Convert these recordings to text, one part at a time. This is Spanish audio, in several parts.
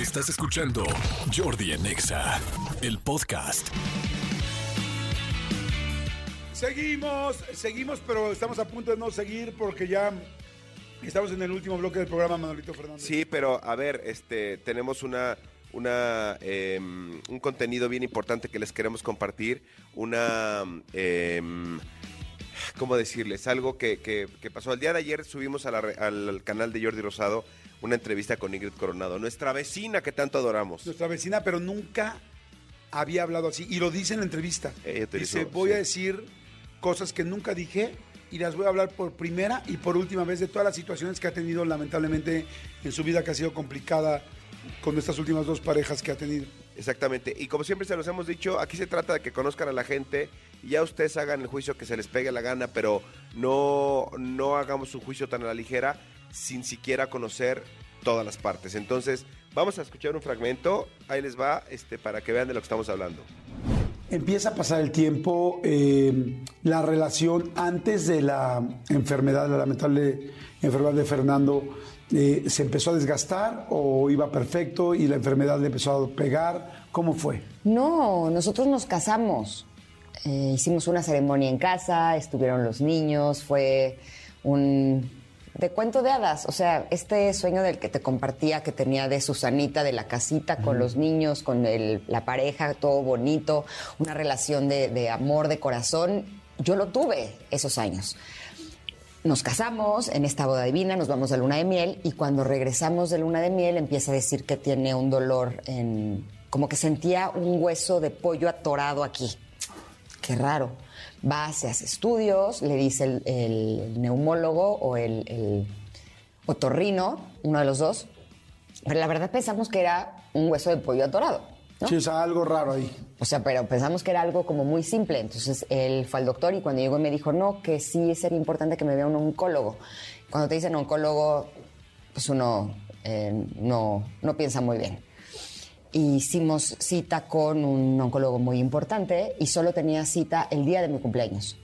Estás escuchando Jordi en Exa, el podcast. Seguimos, seguimos, pero estamos a punto de no seguir porque ya estamos en el último bloque del programa, Manolito Fernández. Sí, pero a ver, este, tenemos una, una, eh, un contenido bien importante que les queremos compartir. Una, eh, ¿cómo decirles? Algo que, que, que, pasó. El día de ayer subimos a la, al canal de Jordi Rosado una entrevista con Ingrid Coronado, nuestra vecina que tanto adoramos. Nuestra vecina, pero nunca había hablado así. Y lo dice en la entrevista. dice, voy sí. a decir cosas que nunca dije y las voy a hablar por primera y por última vez de todas las situaciones que ha tenido lamentablemente en su vida que ha sido complicada con estas últimas dos parejas que ha tenido. Exactamente. Y como siempre se los hemos dicho, aquí se trata de que conozcan a la gente y ya ustedes hagan el juicio que se les pegue la gana, pero no, no hagamos un juicio tan a la ligera sin siquiera conocer todas las partes. Entonces, vamos a escuchar un fragmento, ahí les va, este, para que vean de lo que estamos hablando. Empieza a pasar el tiempo, eh, la relación antes de la enfermedad, la lamentable enfermedad de Fernando, eh, ¿se empezó a desgastar o iba perfecto y la enfermedad le empezó a pegar? ¿Cómo fue? No, nosotros nos casamos. Eh, hicimos una ceremonia en casa, estuvieron los niños, fue un de cuento de hadas, o sea, este sueño del que te compartía que tenía de Susanita, de la casita con los niños, con el, la pareja, todo bonito, una relación de, de amor, de corazón, yo lo tuve esos años. Nos casamos en esta boda divina, nos vamos a luna de miel y cuando regresamos de luna de miel empieza a decir que tiene un dolor en... como que sentía un hueso de pollo atorado aquí. Qué raro va, se hace estudios, le dice el, neumólogo o el, el, otorrino, uno de los dos, pero la verdad pensamos que era un hueso de pollo atorado. ¿No? Sí, o sea, algo raro ahí. O sea, pero pensamos que era algo como muy simple. Entonces él fue al doctor y cuando llegó me dijo, no, que sí sería importante que me vea un oncólogo. Cuando te dicen oncólogo, pues uno eh, no, no piensa muy bien hicimos cita con un oncólogo muy importante y solo tenía cita el día de mi cumpleaños.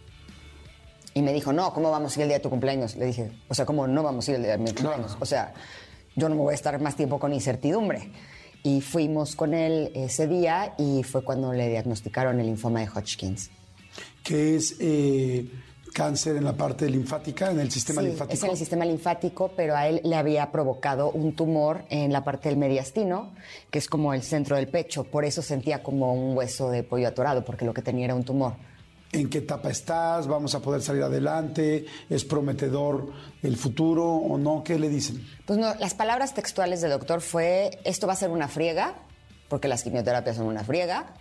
Y me dijo, no, ¿cómo vamos a ir el día de tu cumpleaños? Le dije, o sea, ¿cómo no vamos a ir el día de mi cumpleaños? O sea, yo no me voy a estar más tiempo con incertidumbre. Y fuimos con él ese día y fue cuando le diagnosticaron el linfoma de Hodgkins. Que es eh, cáncer en la parte linfática, en el sistema sí, linfático. Es en el sistema linfático, pero a él le había provocado un tumor en la parte del mediastino, que es como el centro del pecho. Por eso sentía como un hueso de pollo atorado, porque lo que tenía era un tumor. ¿En qué etapa estás? ¿Vamos a poder salir adelante? ¿Es prometedor el futuro o no? ¿Qué le dicen? Pues no, las palabras textuales del doctor fue, esto va a ser una friega, porque las quimioterapias son una friega,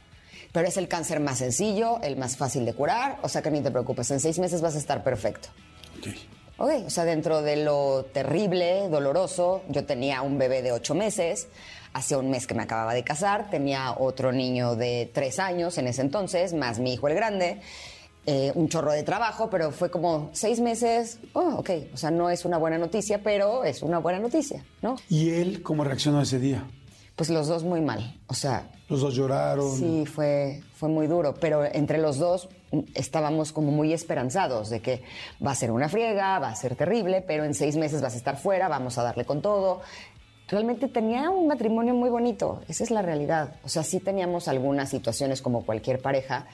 pero es el cáncer más sencillo, el más fácil de curar, o sea que ni te preocupes, en seis meses vas a estar perfecto. Okay. Ok, o sea, dentro de lo terrible, doloroso, yo tenía un bebé de ocho meses, hace un mes que me acababa de casar, tenía otro niño de tres años en ese entonces, más mi hijo el grande, eh, un chorro de trabajo, pero fue como seis meses, oh, ok, o sea, no es una buena noticia, pero es una buena noticia, ¿no? ¿Y él cómo reaccionó ese día? Pues los dos muy mal, o sea... Los dos lloraron. Sí, fue, fue muy duro, pero entre los dos estábamos como muy esperanzados de que va a ser una friega, va a ser terrible, pero en seis meses vas a estar fuera, vamos a darle con todo. Realmente tenía un matrimonio muy bonito, esa es la realidad. O sea, sí teníamos algunas situaciones como cualquier pareja,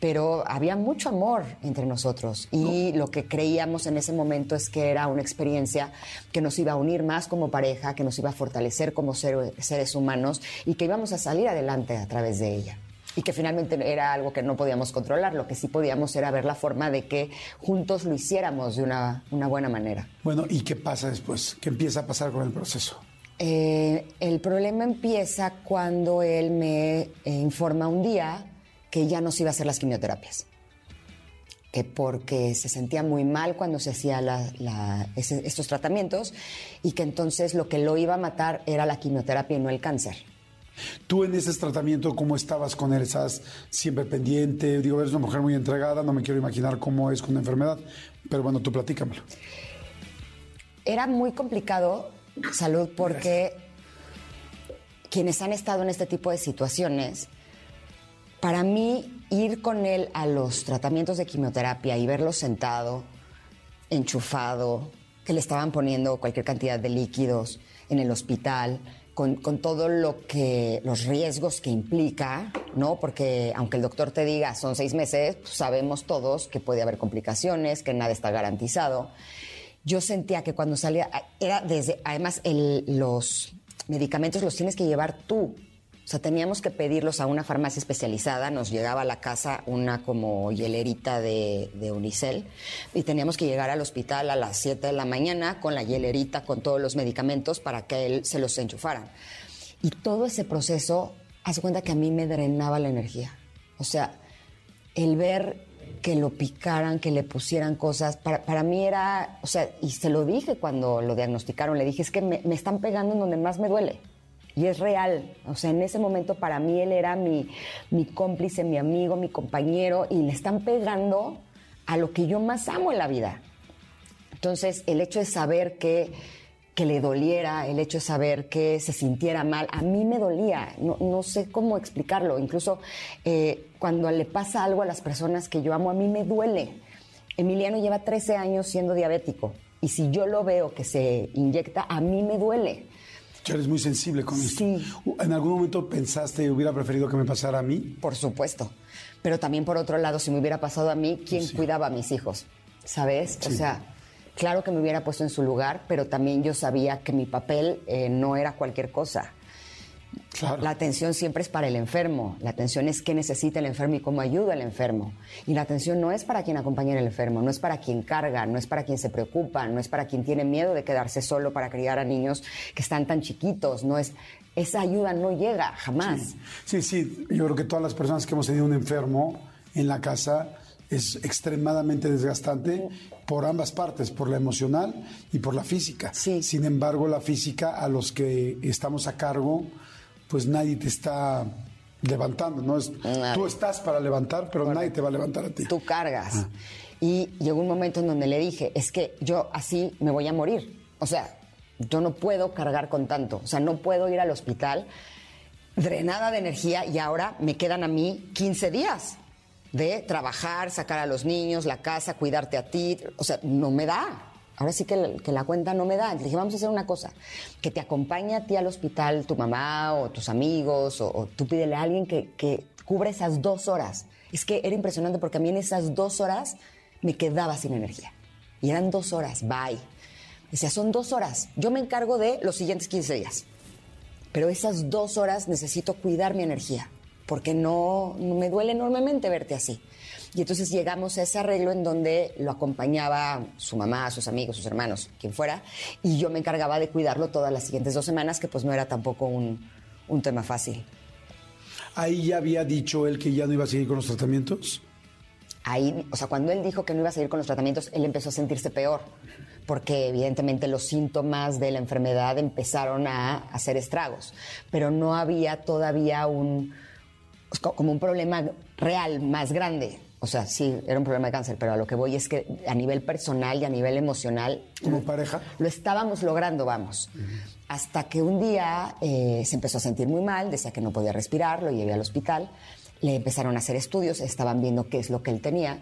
pero había mucho amor entre nosotros y lo que creíamos en ese momento es que era una experiencia que nos iba a unir más como pareja, que nos iba a fortalecer como ser, seres humanos y que íbamos a salir adelante a través de ella. Y que finalmente era algo que no podíamos controlar, lo que sí podíamos era ver la forma de que juntos lo hiciéramos de una, una buena manera. Bueno, ¿y qué pasa después? ¿Qué empieza a pasar con el proceso? Eh, el problema empieza cuando él me eh, informa un día que ya no se iba a hacer las quimioterapias. Que porque se sentía muy mal cuando se hacía la, la, ese, estos tratamientos y que entonces lo que lo iba a matar era la quimioterapia y no el cáncer. Tú en ese tratamiento, ¿cómo estabas con él? ¿Estás siempre pendiente? Digo, eres una mujer muy entregada, no me quiero imaginar cómo es con la enfermedad, pero bueno, tú platícamelo. Era muy complicado, salud, porque Gracias. quienes han estado en este tipo de situaciones, para mí ir con él a los tratamientos de quimioterapia y verlo sentado, enchufado, que le estaban poniendo cualquier cantidad de líquidos en el hospital, con, todo lo que, los riesgos que implica, ¿no? Porque aunque el doctor te diga son seis meses, pues sabemos todos que puede haber complicaciones, que nada está garantizado. Yo sentía que cuando salía, era desde, además, los medicamentos los tienes que llevar tú. O sea, teníamos que pedirlos a una farmacia especializada, nos llegaba a la casa una como hielerita de, de, Unicel y teníamos que llegar al hospital a las 7 de la mañana con la hielerita, con todos los medicamentos para que él se los enchufaran. Y todo ese proceso, hace cuenta que a mí me drenaba la energía. O sea, el ver que lo picaran, que le pusieran cosas, para, para, mí era, o sea, y se lo dije cuando lo diagnosticaron, le dije, es que me, me están pegando en donde más me duele y es real. O sea, en ese momento para mí él era mi, mi cómplice, mi amigo, mi compañero y le están pegando a lo que yo más amo en la vida. Entonces, el hecho de saber que, que le doliera, el hecho de saber que se sintiera mal, a mí me dolía, no, no sé cómo explicarlo. Incluso eh, cuando le pasa algo a las personas que yo amo, a mí me duele. Emiliano lleva 13 años siendo diabético y si yo lo veo que se inyecta, a mí me duele. Eres muy sensible con esto. Sí. ¿En algún momento pensaste, hubiera preferido que me pasara a mí? Por supuesto. Pero también por otro lado, si me hubiera pasado a mí, ¿quién cuidaba a mis hijos? ¿Sabes? O sea, claro que me hubiera puesto en su lugar, pero también yo sabía que mi papel eh, no era cualquier cosa. La atención siempre es para el enfermo. La atención es qué necesita el enfermo y cómo ayuda el enfermo. Y la atención no es para quien acompaña al enfermo, no es para quien carga, no es para quien se preocupa, no es para quien tiene miedo de quedarse solo para criar a niños que están tan chiquitos. No es esa ayuda no llega jamás. Sí, sí, yo creo que todas las personas que hemos tenido un enfermo en la casa es extremadamente desgastante por ambas partes, por la emocional y por la física. Sin embargo, la física a los que estamos a cargo pues nadie te está levantando, ¿no? Es, tú estás para levantar, pero nadie te va a levantar a ti. Tú cargas. Ah. Y llegó un momento en donde le dije, es que yo así me voy a morir. O sea, yo no puedo cargar con tanto. O sea, no puedo ir al hospital drenada de energía y ahora me quedan a mí 15 días de trabajar, sacar a los niños, la casa, cuidarte a ti. O sea, no me da ahora sí que, la cuenta no me da. Le dije, vamos a hacer una cosa, que te acompañe a ti al hospital tu mamá o tus amigos, o, tú pídele a alguien que, que cubra esas dos horas. Es que era impresionante porque a mí en esas dos horas me quedaba sin energía. Y eran dos horas, bye. Decía, son dos horas. Yo me encargo de los siguientes 15 días. Pero esas dos horas necesito cuidar mi energía, porque no, no me duele enormemente verte así. Y entonces llegamos a ese arreglo en donde lo acompañaba su mamá, sus amigos, sus hermanos, quien fuera, y yo me encargaba de cuidarlo todas las siguientes dos semanas, que pues no era tampoco un, un tema fácil. ¿Ahí ya había dicho él que ya no iba a seguir con los tratamientos? Ahí, o sea, cuando él dijo que no iba a seguir con los tratamientos, él empezó a sentirse peor, porque evidentemente los síntomas de la enfermedad empezaron a hacer estragos, pero no había todavía un, como un problema real más grande. O sea, sí, era un problema de cáncer, pero a lo que voy es que a nivel personal y a nivel emocional. ¿Como pareja? Lo estábamos logrando, vamos. Hasta que un día eh, se empezó a sentir muy mal, decía que no podía respirar, lo llevé al hospital, le empezaron a hacer estudios, estaban viendo qué es lo que él tenía.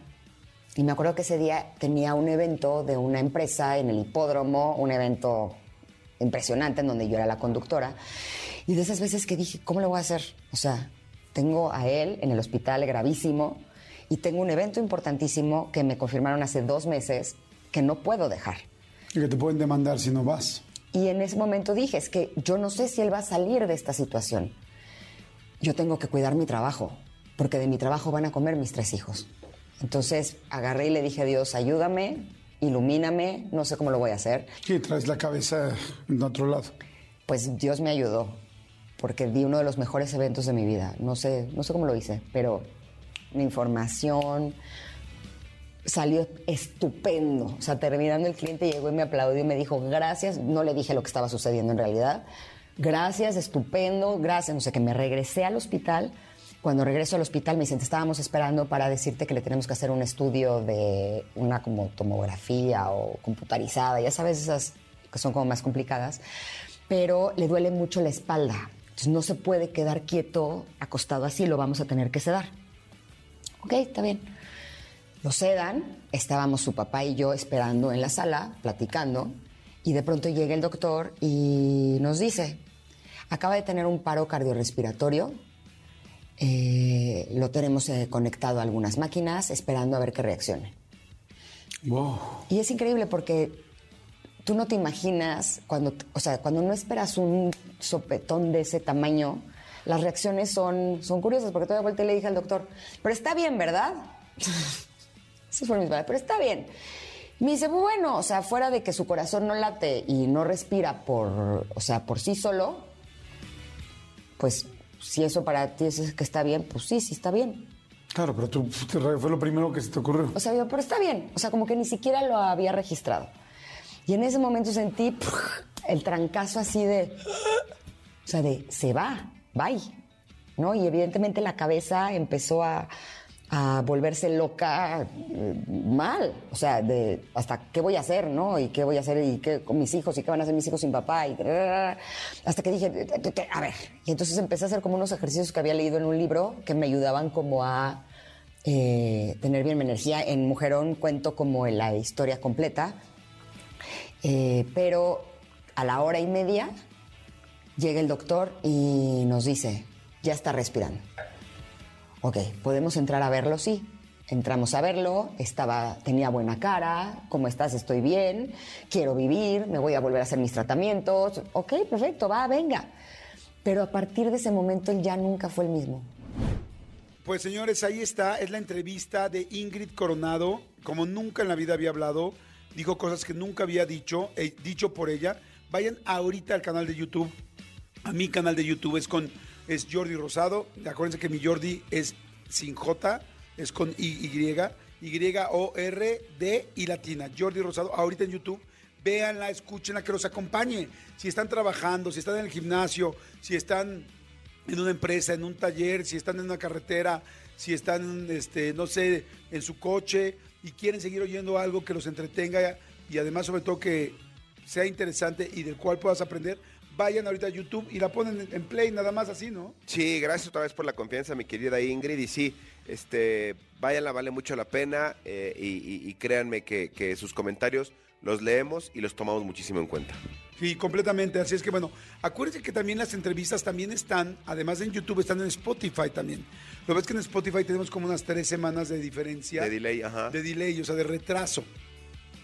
Y me acuerdo que ese día tenía un evento de una empresa en el hipódromo, un evento impresionante en donde yo era la conductora. Y de esas veces que dije, ¿cómo lo voy a hacer? O sea, tengo a él en el hospital gravísimo y tengo un evento importantísimo que me confirmaron hace dos meses que no puedo dejar. Y que te pueden demandar si no vas. Y en ese momento dije, es que yo no sé si él va a salir de esta situación. Yo tengo que cuidar mi trabajo, porque de mi trabajo van a comer mis tres hijos. Entonces agarré y le dije a Dios, ayúdame, ilumíname, no sé cómo lo voy a hacer. ¿Qué traes la cabeza en otro lado? Pues Dios me ayudó, porque di uno de los mejores eventos de mi vida. No sé, no sé cómo lo hice, pero la información. Salió estupendo. O sea, terminando el cliente llegó y me aplaudió y me dijo, gracias. No le dije lo que estaba sucediendo en realidad. Gracias, estupendo, gracias. No sé, que me regresé al hospital. Cuando regreso al hospital me dicen, te estábamos esperando para decirte que le tenemos que hacer un estudio de una como tomografía o computarizada, ya sabes, esas que son como más complicadas, pero le duele mucho la espalda. Entonces no se puede quedar quieto, acostado así, lo vamos a tener que sedar. Ok, está bien. Lo sedan, estábamos su papá y yo esperando en la sala, platicando, y de pronto llega el doctor y nos dice, acaba de tener un paro cardiorrespiratorio. Eh, lo tenemos eh, conectado a algunas máquinas, esperando a ver qué reaccione. Wow. Y es increíble porque tú no te imaginas, cuando, o sea, cuando no esperas un sopetón de ese tamaño, las reacciones son, son curiosas, porque toda vuelta y le dije al doctor, pero está bien, ¿verdad? Eso fue mi pero está bien. Me dice, bueno, o sea, fuera de que su corazón no late y no respira por, o sea, por sí solo, pues si eso para ti es que está bien, pues sí, sí está bien. Claro, pero tú fue lo primero que se te ocurrió. O sea, yo, pero está bien. O sea, como que ni siquiera lo había registrado. Y en ese momento sentí el trancazo así de. O sea, de se va, bye. ¿No? Y evidentemente la cabeza empezó a, a volverse loca eh, mal, o sea, de hasta qué voy a hacer, ¿no? Y qué voy a hacer y qué con mis hijos y qué van a hacer mis hijos sin papá y hasta que dije, a ver, y entonces empecé a hacer como unos ejercicios que había leído en un libro que me ayudaban como a eh, tener bien mi energía. En Mujerón cuento como la historia completa, eh, pero a la hora y media llega el doctor y nos dice, ya está respirando. Ok, ¿podemos entrar a verlo? Sí. Entramos a verlo, estaba, tenía buena cara, ¿cómo estás? Estoy bien, quiero vivir, me voy a volver a hacer mis tratamientos. Ok, perfecto, va, venga. Pero a partir de ese momento él ya nunca fue el mismo. Pues señores, ahí está, es la entrevista de Ingrid Coronado, como nunca en la vida había hablado, dijo cosas que nunca había dicho, eh, dicho por ella. Vayan ahorita al canal de YouTube, a mi canal de YouTube es con es Jordi Rosado. Acuérdense que mi Jordi es sin J, es con Y, Y-O-R-D y latina. Jordi Rosado, ahorita en YouTube. Véanla, escúchenla, que los acompañe. Si están trabajando, si están en el gimnasio, si están en una empresa, en un taller, si están en una carretera, si están, este, no sé, en su coche y quieren seguir oyendo algo que los entretenga y además sobre todo que sea interesante y del cual puedas aprender, vayan ahorita a YouTube y la ponen en play, nada más así, ¿no? Sí, gracias otra vez por la confianza, mi querida Ingrid. Y sí, este, váyanla, vale mucho la pena eh, y, créanme que, sus comentarios los leemos y los tomamos muchísimo en cuenta. Sí, completamente. Así es que bueno, acuérdense que también las entrevistas también están, además en YouTube, están en Spotify también. Lo ves que en Spotify tenemos como unas tres semanas de diferencia. De delay, ajá. De delay, o sea, de retraso.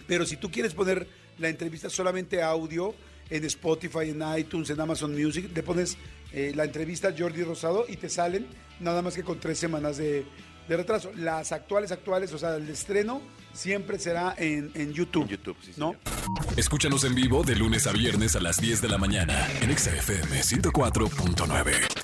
Pero si tú quieres poner la entrevista solamente audio, en Spotify, en iTunes, en Amazon Music, le pones eh, la entrevista a Jordi Rosado y te salen nada más que con tres semanas de, retraso. Las actuales, actuales, o sea, el estreno siempre será en, YouTube. YouTube, sí, ¿no? Escúchanos en vivo de lunes a viernes a las 10 de la mañana en XFM 104.9.